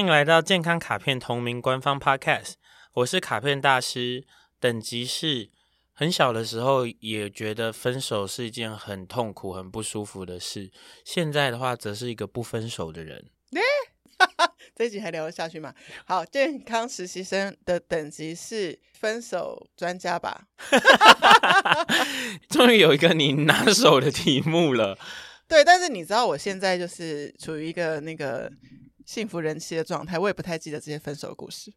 欢迎来到健康卡片同名官方 Podcast，我是卡片大师，等级是很小的时候也觉得分手是一件很痛苦、很不舒服的事，现在的话则是一个不分手的人。这一集还聊得下去吗？好，健康实习生的等级是分手专家吧？终于有一个你拿手的题目了。对，但是你知道我现在就是处于一个那个。幸福人妻的状态，我也不太记得这些分手的故事。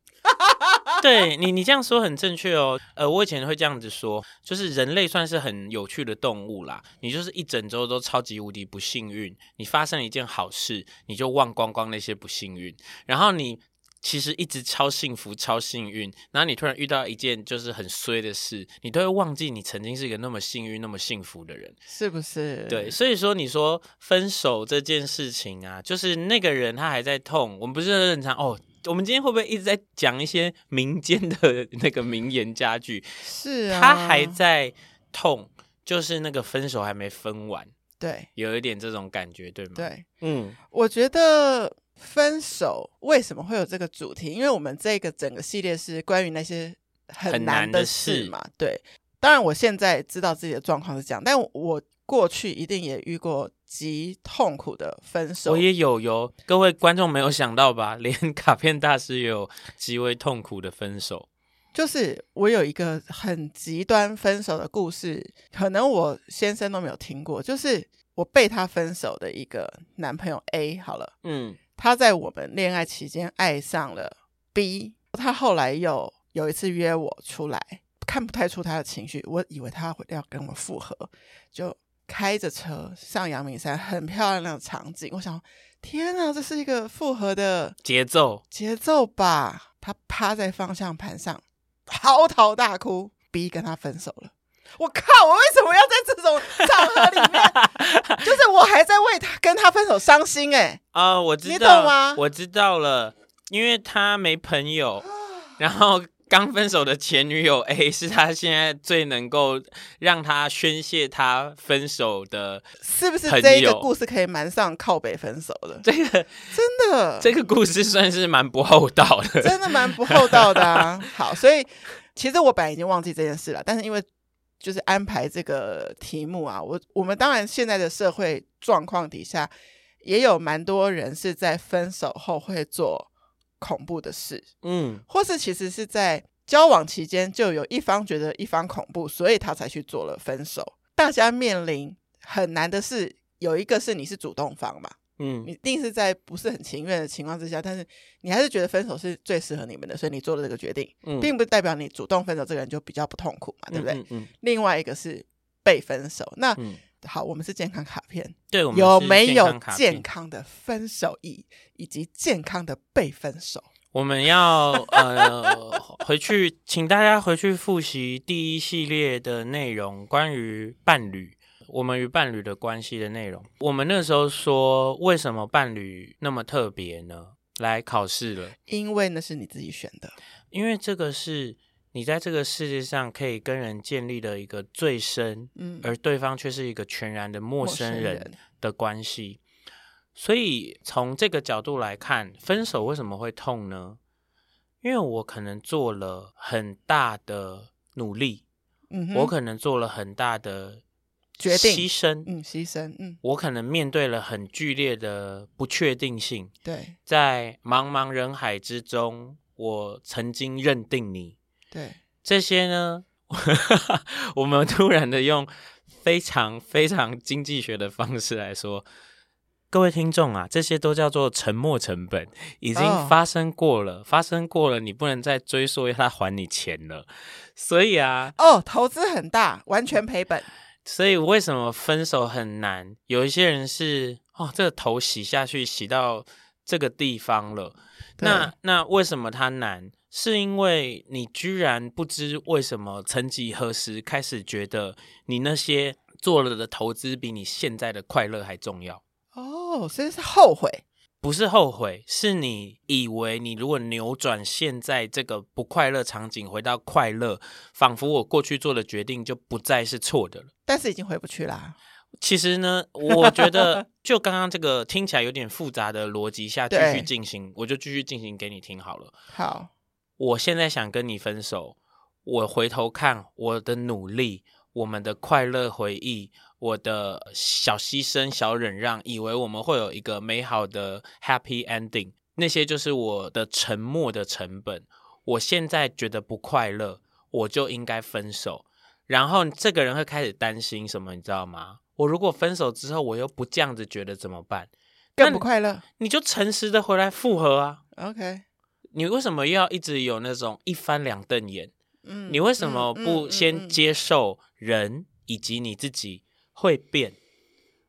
对你，你这样说很正确哦。呃，我以前会这样子说，就是人类算是很有趣的动物啦。你就是一整周都超级无敌不幸运，你发生了一件好事，你就忘光光那些不幸运，然后你。其实一直超幸福、超幸运，然后你突然遇到一件就是很衰的事，你都会忘记你曾经是一个那么幸运、那么幸福的人，是不是？对，所以说你说分手这件事情啊，就是那个人他还在痛，我们不是很常哦，我们今天会不会一直在讲一些民间的 那个名言佳句？是啊，他还在痛，就是那个分手还没分完，对，有一点这种感觉，对吗？对，嗯，我觉得。分手为什么会有这个主题？因为我们这个整个系列是关于那些很难的事嘛。事对，当然我现在知道自己的状况是这样，但我过去一定也遇过极痛苦的分手。我也有哟，各位观众没有想到吧？连卡片大师也有极为痛苦的分手。就是我有一个很极端分手的故事，可能我先生都没有听过。就是我被他分手的一个男朋友 A 好了，嗯。他在我们恋爱期间爱上了 B，他后来又有一次约我出来，看不太出他的情绪，我以为他会要跟我复合，就开着车上阳明山，很漂亮的场景。我想，天哪，这是一个复合的节奏节奏吧？他趴在方向盘上嚎啕大哭，B 跟他分手了。我靠！我为什么要在这种场合里面？就是我还在为他跟他分手伤心哎、欸！啊、呃，我知道，你懂吗？我知道了，因为他没朋友，然后刚分手的前女友 A 是他现在最能够让他宣泄他分手的，是不是？这一个故事可以蛮上靠北分手的，这个真的，这个故事算是蛮不厚道的，真的蛮不厚道的啊！好，所以其实我本来已经忘记这件事了，但是因为。就是安排这个题目啊，我我们当然现在的社会状况底下，也有蛮多人是在分手后会做恐怖的事，嗯，或是其实是在交往期间就有一方觉得一方恐怖，所以他才去做了分手。大家面临很难的是，有一个是你是主动方嘛。嗯，你一定是在不是很情愿的情况之下，但是你还是觉得分手是最适合你们的，所以你做了这个决定，嗯，并不代表你主动分手这个人就比较不痛苦嘛，对不对？嗯嗯嗯，另外一个是被分手，那、嗯、好，我们是健康卡片，对，我们有没有健康的分手以以及健康的被分手？我们要呃回去，请大家回去复习第一系列的内容，关于伴侣。我们与伴侣的关系的内容，我们那时候说，为什么伴侣那么特别呢？来考试了，因为那是你自己选的，因为这个是你在这个世界上可以跟人建立的一个最深，嗯，而对方却是一个全然的陌生人的关系，所以从这个角度来看，分手为什么会痛呢？因为我可能做了很大的努力，嗯，我可能做了很大的。决定牺牲，嗯，牺牲，嗯，我可能面对了很剧烈的不确定性。对，在茫茫人海之中，我曾经认定你。对，这些呢，我们突然的用非常非常经济学的方式来说，各位听众啊，这些都叫做沉没成本，已经发生过了，哦、发生过了，你不能再追溯他还你钱了。所以啊，哦，投资很大，完全赔本。所以为什么分手很难？有一些人是哦，这个头洗下去洗到这个地方了。那那为什么它难？是因为你居然不知为什么，曾几何时开始觉得你那些做了的投资比你现在的快乐还重要。哦，所以是后悔，不是后悔，是你以为你如果扭转现在这个不快乐场景，回到快乐，仿佛我过去做的决定就不再是错的了。但是已经回不去啦。其实呢，我觉得 就刚刚这个听起来有点复杂的逻辑下继续进行，我就继续进行给你听好了。好，我现在想跟你分手，我回头看我的努力，我们的快乐回忆。我的小牺牲、小忍让，以为我们会有一个美好的 happy ending，那些就是我的沉默的成本。我现在觉得不快乐，我就应该分手。然后这个人会开始担心什么，你知道吗？我如果分手之后，我又不这样子觉得怎么办？更不快乐？你就诚实的回来复合啊。OK，你为什么又要一直有那种一翻两瞪眼？嗯，你为什么不先接受人以及你自己？会变，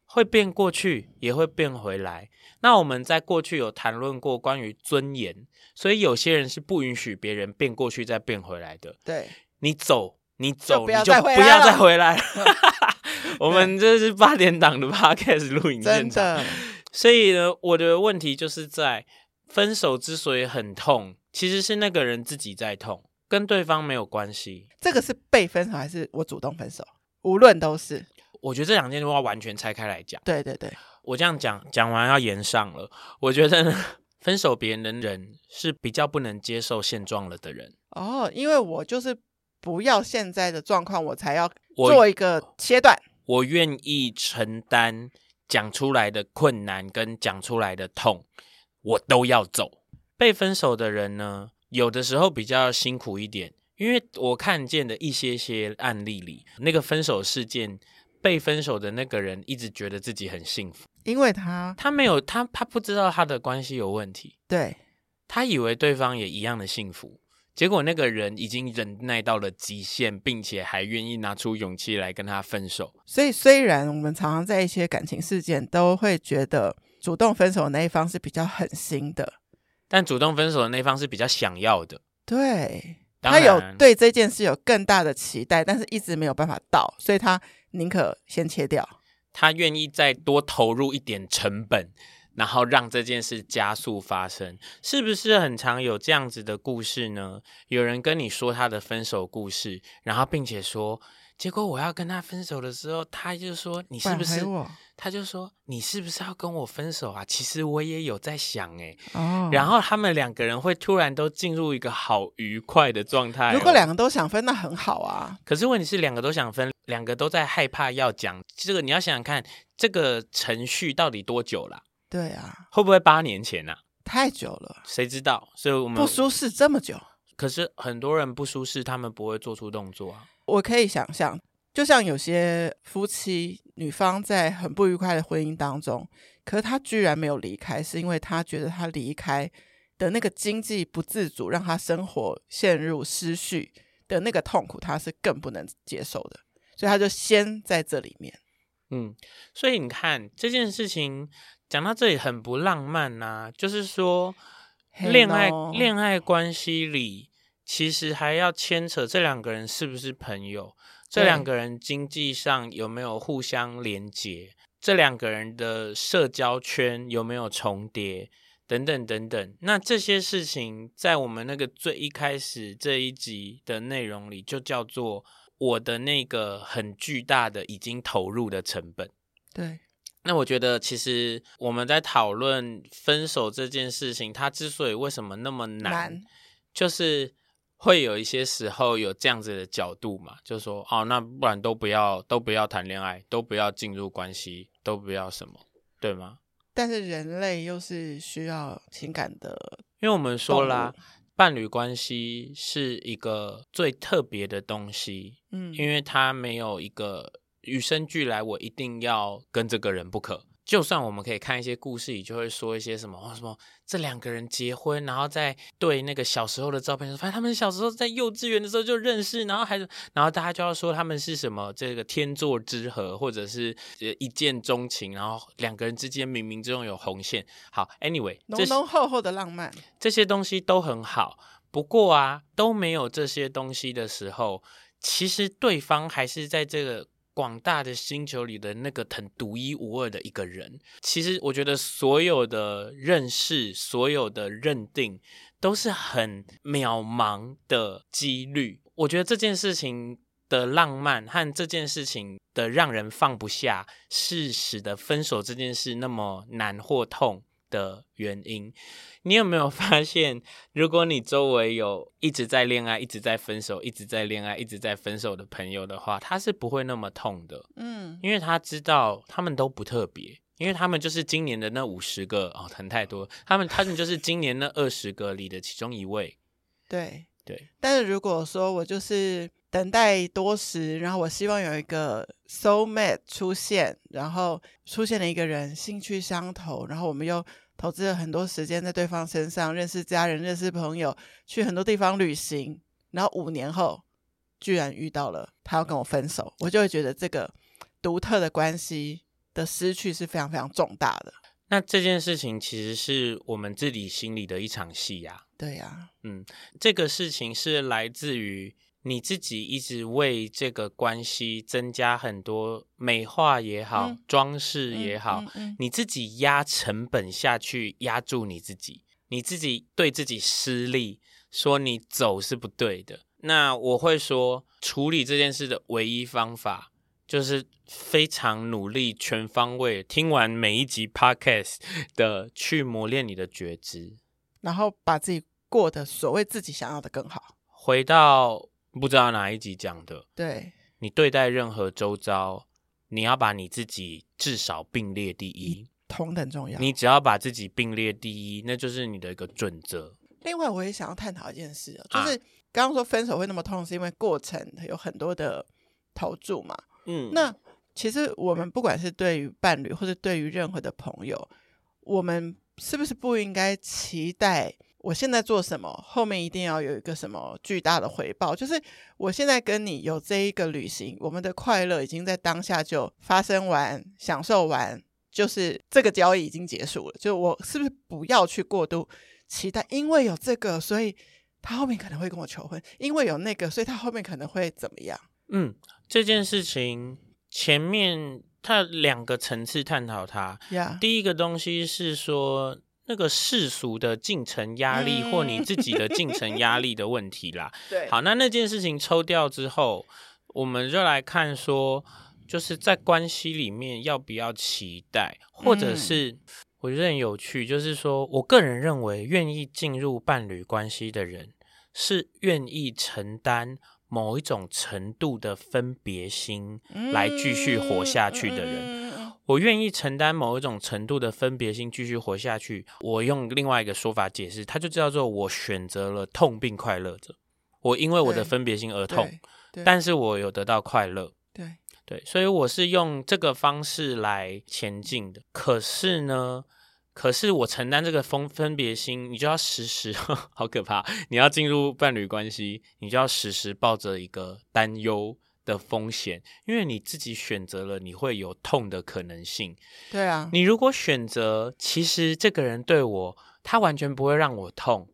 会变过去，也会变回来。那我们在过去有谈论过关于尊严，所以有些人是不允许别人变过去再变回来的。对，你走，你走，你就不要再回来了。我们这是八点档的 podcast 录影现场。所以呢，我的问题就是在分手之所以很痛，其实是那个人自己在痛，跟对方没有关系。这个是被分手还是我主动分手？无论都是。我觉得这两件事要完全拆开来讲。对对对，我这样讲讲完要延上了。我觉得呢，分手别人的人是比较不能接受现状了的人。哦，因为我就是不要现在的状况，我才要做一个切断。我，我愿意承担讲出来的困难跟讲出来的痛，我都要走。被分手的人呢，有的时候比较辛苦一点，因为我看见的一些些案例里，那个分手事件。被分手的那个人一直觉得自己很幸福，因为他他没有他他不知道他的关系有问题，对，他以为对方也一样的幸福，结果那个人已经忍耐到了极限，并且还愿意拿出勇气来跟他分手。所以虽然我们常常在一些感情事件都会觉得主动分手的那一方是比较狠心的，但主动分手的那一方是比较想要的，对，他有对这件事有更大的期待，但是一直没有办法到，所以他。宁可先切掉，他愿意再多投入一点成本，然后让这件事加速发生，是不是很常有这样子的故事呢？有人跟你说他的分手故事，然后并且说。结果我要跟他分手的时候，他就说：“你是不是？”他就说：“你是不是要跟我分手啊？”其实我也有在想哎。哦。然后他们两个人会突然都进入一个好愉快的状态。如果两个都想分，那很好啊。可是问题是，两个都想分，两个都在害怕要讲这个。你要想想看，这个程序到底多久了？对啊。会不会八年前啊？太久了。谁知道？所以我们不舒适这么久。可是很多人不舒适，他们不会做出动作啊。我可以想象，就像有些夫妻，女方在很不愉快的婚姻当中，可是他居然没有离开，是因为她觉得她离开的那个经济不自主，让她生活陷入失序的那个痛苦，她是更不能接受的，所以她就先在这里面。嗯，所以你看这件事情讲到这里很不浪漫呐、啊，就是说恋爱恋爱关系里。其实还要牵扯这两个人是不是朋友，这两个人经济上有没有互相连接，这两个人的社交圈有没有重叠，等等等等。那这些事情在我们那个最一开始这一集的内容里，就叫做我的那个很巨大的已经投入的成本。对，那我觉得其实我们在讨论分手这件事情，它之所以为什么那么难，难就是。会有一些时候有这样子的角度嘛，就说哦，那不然都不要，都不要谈恋爱，都不要进入关系，都不要什么，对吗？但是人类又是需要情感的，因为我们说啦，伴侣关系是一个最特别的东西，嗯，因为它没有一个与生俱来，我一定要跟这个人不可，就算我们可以看一些故事里，就会说一些什么哦，什么这两个人结婚，然后在对那个小时候的照片说，发现他们小时候在幼稚园的时候就认识，然后还然后大家就要说他们是什么这个天作之合，或者是一见钟情，然后两个人之间冥冥之中有红线。好，anyway，浓浓厚厚的浪漫，这些东西都很好。不过啊，都没有这些东西的时候，其实对方还是在这个。广大的星球里的那个很独一无二的一个人，其实我觉得所有的认识、所有的认定都是很渺茫的几率。我觉得这件事情的浪漫和这件事情的让人放不下，是使得分手这件事那么难或痛的原因，你有没有发现，如果你周围有一直在恋爱、一直在分手、一直在恋爱、一直在分手的朋友的话，他是不会那么痛的。嗯，因为他知道他们都不特别，因为他们就是今年的那五十个哦，疼太多，他们他们就是今年那二十个里的其中一位。对对，但是如果说我就是等待多时，然后我希望有一个 soul mate 出现，然后出现了一个人兴趣相投，然后我们又。投资了很多时间在对方身上，认识家人，认识朋友，去很多地方旅行，然后五年后居然遇到了他要跟我分手，我就会觉得这个独特的关系的失去是非常非常重大的。那这件事情其实是我们自己心里的一场戏呀。对呀，嗯，这个事情是来自于。你自己一直为这个关系增加很多美化也好，嗯、装饰也好，你自己压成本下去压住你自己，你自己对自己失利，说你走是不对的。那我会说，处理这件事的唯一方法就是非常努力、全方位听完每一集 podcast 的去磨练你的觉知，然后把自己过得所谓自己想要的更好，回到。不知道哪一集讲的，对，你对待任何周遭，你要把你自己至少并列第一，同等重要。你只要把自己并列第一，那就是你的一个准则。另外，我也想要探讨一件事，就是刚刚说分手会那么痛，是因为过程有很多的投注嘛。嗯，那其实我们不管是对于伴侣，或者对于任何的朋友，我们是不是不应该期待？我现在做什么，后面一定要有一个什么巨大的回报。就是我现在跟你有这一个旅行，我们的快乐已经在当下就发生完、享受完，就是这个交易已经结束了。就我是不是不要去过度期待？因为有这个，所以他后面可能会跟我求婚；因为有那个，所以他后面可能会怎么样？嗯，这件事情前面他两个层次探讨它。Yeah. 第一个东西是说。那个世俗的进程压力，或你自己的进程压力的问题啦。对，好，那那件事情抽掉之后，我们就来看说，就是在关系里面要不要期待，或者是我觉得很有趣，就是说我个人认为，愿意进入伴侣关系的人，是愿意承担某一种程度的分别心，来继续活下去的人。我愿意承担某一种程度的分别心，继续活下去。我用另外一个说法解释，它就叫做我选择了痛并快乐着。我因为我的分别心而痛，但是我有得到快乐。对对，所以我是用这个方式来前进的。可是呢，可是我承担这个分分别心，你就要时时 好可怕。你要进入伴侣关系，你就要时时抱着一个担忧。的风险，因为你自己选择了，你会有痛的可能性。对啊，你如果选择，其实这个人对我，他完全不会让我痛，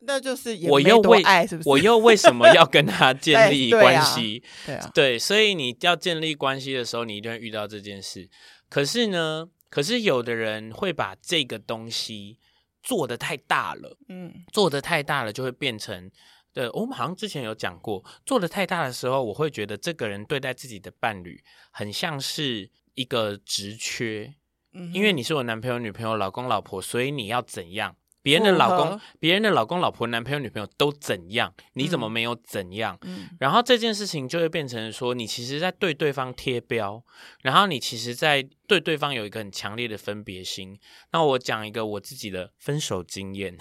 那就是我又为爱，是不是？我又为什么要跟他建立 关系？对，对啊，对，所以你要建立关系的时候，你一定会遇到这件事。可是呢，可是有的人会把这个东西做的太大了，嗯，做的太大了，就会变成。对，我们好像之前有讲过，做的太大的时候，我会觉得这个人对待自己的伴侣很像是一个职缺，嗯，因为你是我男朋友、女朋友、老公、老婆，所以你要怎样？别人的老公、别人的老公、老婆、男朋友、女朋友都怎样？你怎么没有怎样？嗯，然后这件事情就会变成说，你其实在对对方贴标，然后你其实在对对方有一个很强烈的分别心。那我讲一个我自己的分手经验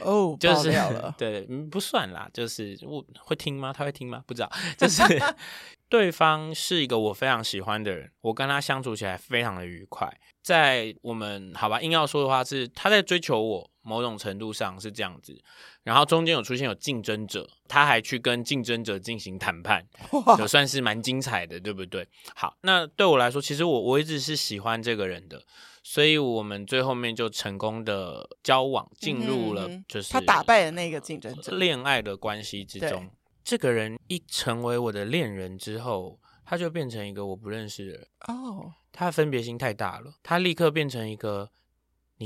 哦，就是了 对，不算啦，就是我会听吗？他会听吗？不知道，就是对方是一个我非常喜欢的人，我跟他相处起来非常的愉快。在我们好吧，硬要说的话是他在追求我。某种程度上是这样子，然后中间有出现有竞争者，他还去跟竞争者进行谈判，也算是蛮精彩的，对不对？好，那对我来说，其实我我一直是喜欢这个人的，所以我们最后面就成功的交往，进入了就是他打败了那个竞争者，恋爱的关系之中。这个人一成为我的恋人之后，他就变成一个我不认识的人哦，他分别心太大了，他立刻变成一个。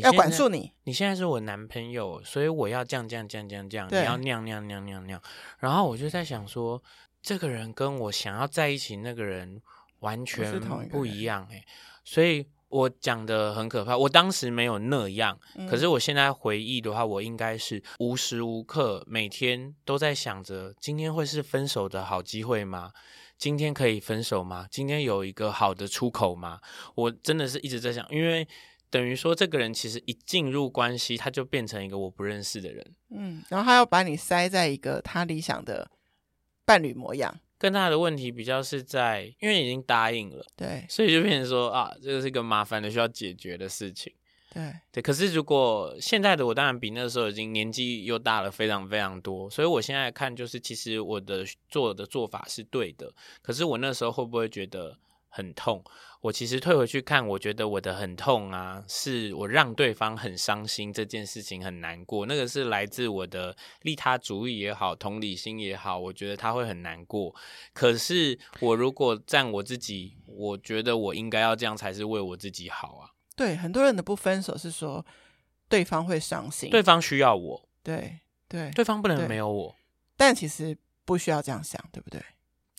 要管束你，你现在是我男朋友，所以我要这样这样这样这样这样，你要那样那样那样那样那样。然后我就在想说，这个人跟我想要在一起那个人完全不一样哎，所以我讲的很可怕。我当时没有那样，可是我现在回忆的话，我应该是无时无刻每天都在想着，今天会是分手的好机会吗？今天可以分手吗？今天有一个好的出口吗？我真的是一直在想，因为。等于说，这个人其实一进入关系，他就变成一个我不认识的人。嗯，然后他要把你塞在一个他理想的伴侣模样。更大的问题比较是在，因为已经答应了，对，所以就变成说啊，这个是一个麻烦的需要解决的事情。对对，可是如果现在的我，当然比那时候已经年纪又大了非常非常多，所以我现在看就是，其实我的做的做法是对的。可是我那时候会不会觉得？很痛，我其实退回去看，我觉得我的很痛啊，是我让对方很伤心这件事情很难过，那个是来自我的利他主义也好，同理心也好，我觉得他会很难过。可是我如果站我自己，我觉得我应该要这样才是为我自己好啊。对，很多人的不分手是说对方会伤心，对方需要我，对对，对方不能没有我，但其实不需要这样想，对不对？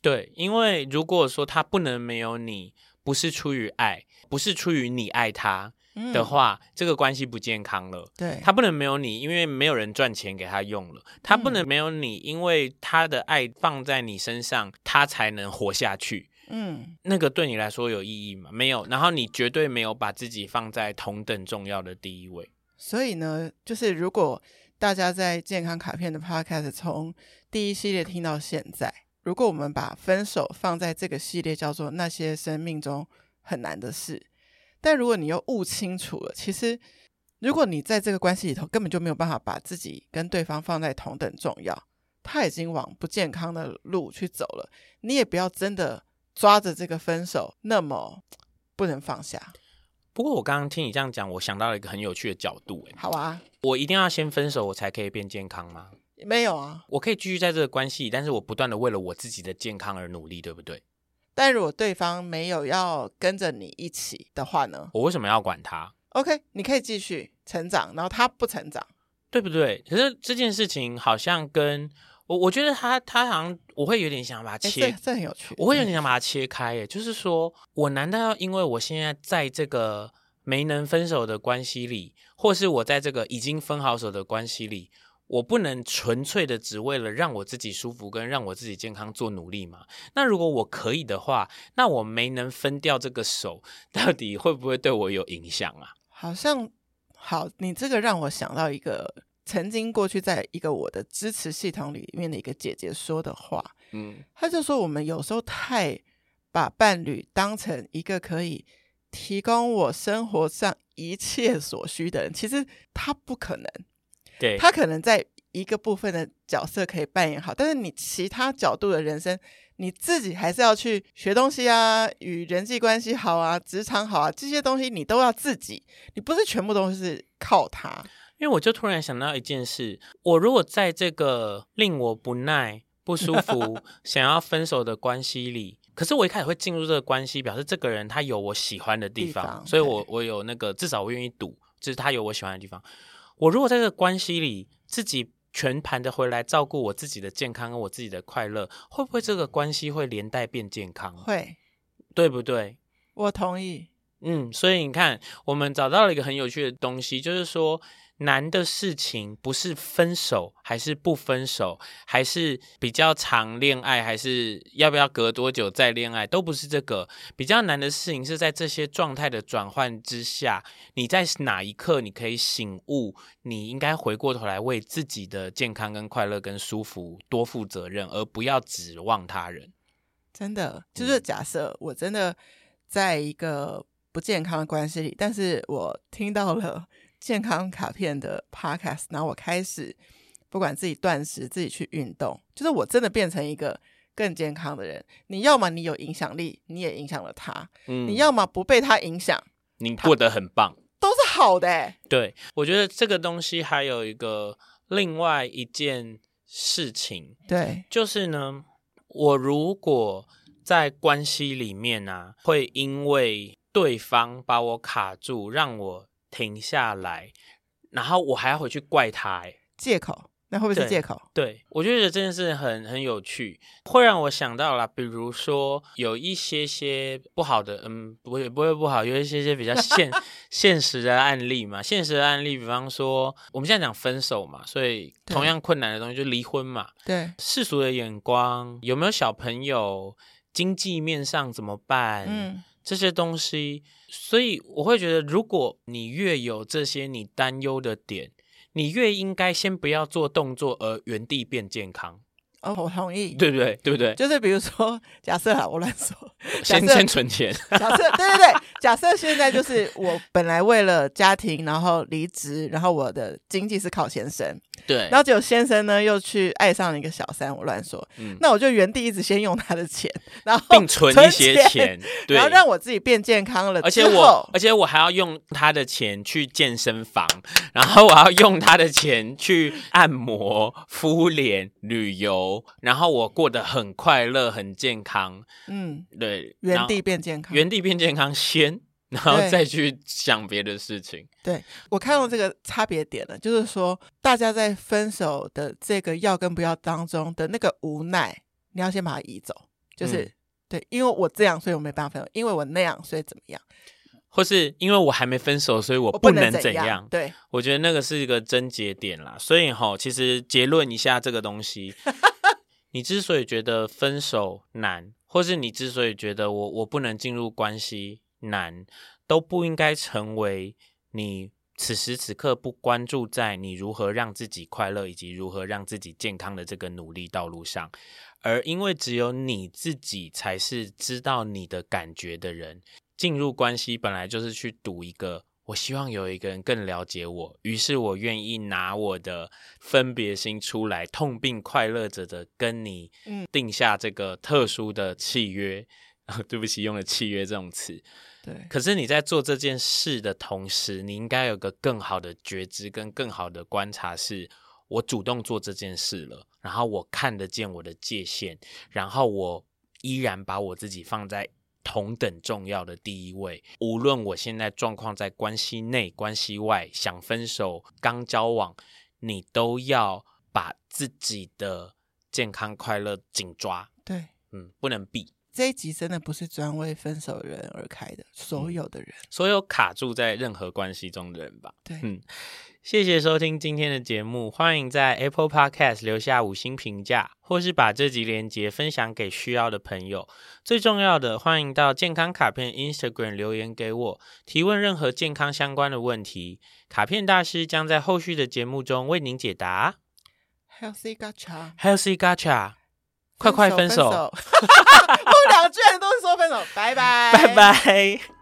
对，因为如果说他不能没有你，不是出于爱，不是出于你爱他的话，嗯、这个关系不健康了。对，他不能没有你，因为没有人赚钱给他用了。他不能没有你，因为他的爱放在你身上，他才能活下去。嗯，那个对你来说有意义吗？没有。然后你绝对没有把自己放在同等重要的第一位。所以呢，就是如果大家在健康卡片的 Podcast 从第一系列听到现在。如果我们把分手放在这个系列，叫做那些生命中很难的事，但如果你又悟清楚了，其实如果你在这个关系里头根本就没有办法把自己跟对方放在同等重要，他已经往不健康的路去走了，你也不要真的抓着这个分手那么不能放下。不过我刚刚听你这样讲，我想到了一个很有趣的角度。好啊，我一定要先分手，我才可以变健康吗？没有啊，我可以继续在这个关系里，但是我不断的为了我自己的健康而努力，对不对？但如果对方没有要跟着你一起的话呢？我为什么要管他？OK，你可以继续成长，然后他不成长，对不对？可是这件事情好像跟我，我觉得他他好像我会有点想把它切，这很有趣，我会有点想把它切开，耶，就是说我难道要因为我现在在这个没能分手的关系里，或是我在这个已经分好手的关系里？我不能纯粹的只为了让我自己舒服跟让我自己健康做努力嘛？那如果我可以的话，那我没能分掉这个手，到底会不会对我有影响啊？好像好，你这个让我想到一个曾经过去在一个我的支持系统里面的一个姐姐说的话，嗯，她就说我们有时候太把伴侣当成一个可以提供我生活上一切所需的人，其实他不可能。对，他可能在一个部分的角色可以扮演好，但是你其他角度的人生，你自己还是要去学东西啊，与人际关系好啊，职场好啊，这些东西你都要自己，你不是全部都是靠他。因为我就突然想到一件事，我如果在这个令我不耐、不舒服、想要分手的关系里，可是我一开始会进入这个关系，表示这个人他有我喜欢的地方，地方所以我我有那个至少我愿意赌，就是他有我喜欢的地方。我如果在这个关系里自己全盘的回来照顾我自己的健康跟我自己的快乐，会不会这个关系会连带变健康？会，对不对？我同意。嗯，所以你看，我们找到了一个很有趣的东西，就是说。难的事情不是分手还是不分手，还是比较长恋爱，还是要不要隔多久再恋爱，都不是这个。比较难的事情是在这些状态的转换之下，你在哪一刻你可以醒悟，你应该回过头来为自己的健康跟快乐跟舒服多负责任，而不要指望他人。真的，就是假设我真的在一个不健康的关系里，但是我听到了。健康卡片的 podcast，然后我开始不管自己断食，自己去运动，就是我真的变成一个更健康的人。你要么你有影响力，你也影响了他；嗯、你要么不被他影响，你过得很棒，都是好的、欸。对，我觉得这个东西还有一个另外一件事情，对，就是呢，我如果在关系里面呢、啊，会因为对方把我卡住，让我。停下来，然后我还要回去怪他，哎，借口，那会不会是借口？对，对，我觉得这件事很很有趣，会让我想到了，比如说有一些些不好的，嗯，不会不会不好，有一些些比较现 现实的案例嘛，现实的案例，比方说我们现在讲分手嘛，所以同样困难的东西就离婚嘛，对，世俗的眼光，有没有小朋友，经济面上怎么办？嗯。这些东西，所以我会觉得，如果你越有这些你担忧的点，你越应该先不要做动作，而原地变健康。哦，我同意，对不对？对不对？就是比如说，假设啊，我乱说，先先存钱。假设，对对对，假设现在就是我本来为了家庭，然后离职，然后我的经济是靠先生。对，然后结果先生呢又去爱上了一个小三，我乱说，嗯，那我就原地一直先用他的钱，然后并存一些钱，钱对，然后让我自己变健康了。而且我，而且我还要用他的钱去健身房，然后我要用他的钱去按摩、敷脸、旅游，然后我过得很快乐、很健康。嗯，对，原地变健康，原地变健康先。然后再去想别的事情。对，我看到这个差别点了，就是说大家在分手的这个要跟不要当中的那个无奈，你要先把它移走。就是、嗯、对，因为我这样，所以我没办法分手；因为我那样，所以怎么样？或是因为我还没分手，所以我不能怎样？怎样对，我觉得那个是一个症结点啦。所以哈，其实结论一下这个东西，你之所以觉得分手难，或是你之所以觉得我我不能进入关系。难都不应该成为你此时此刻不关注在你如何让自己快乐以及如何让自己健康的这个努力道路上，而因为只有你自己才是知道你的感觉的人。进入关系本来就是去赌一个，我希望有一个人更了解我，于是我愿意拿我的分别心出来，痛并快乐着的跟你定下这个特殊的契约。啊，对不起，用了“契约”这种词。对，可是你在做这件事的同时，你应该有个更好的觉知跟更好的观察是，是我主动做这件事了，然后我看得见我的界限，然后我依然把我自己放在同等重要的第一位。无论我现在状况在关系内、关系外，想分手、刚交往，你都要把自己的健康快乐紧抓。对，嗯，不能避。这一集真的不是专为分手的人而开的，所有的人，嗯，所有卡住在任何关系中的人吧。对，嗯，谢谢收听今天的节目，欢迎在 Apple Podcast 留下五星评价，或是把这集连接分享给需要的朋友。最重要的，欢迎到健康卡片 Instagram 留言给我，提问任何健康相关的问题，卡片大师将在后续的节目中为您解答。Healthy Gacha，Healthy Gacha。快快分手！我们 两个居然都是说分手，拜拜，拜拜。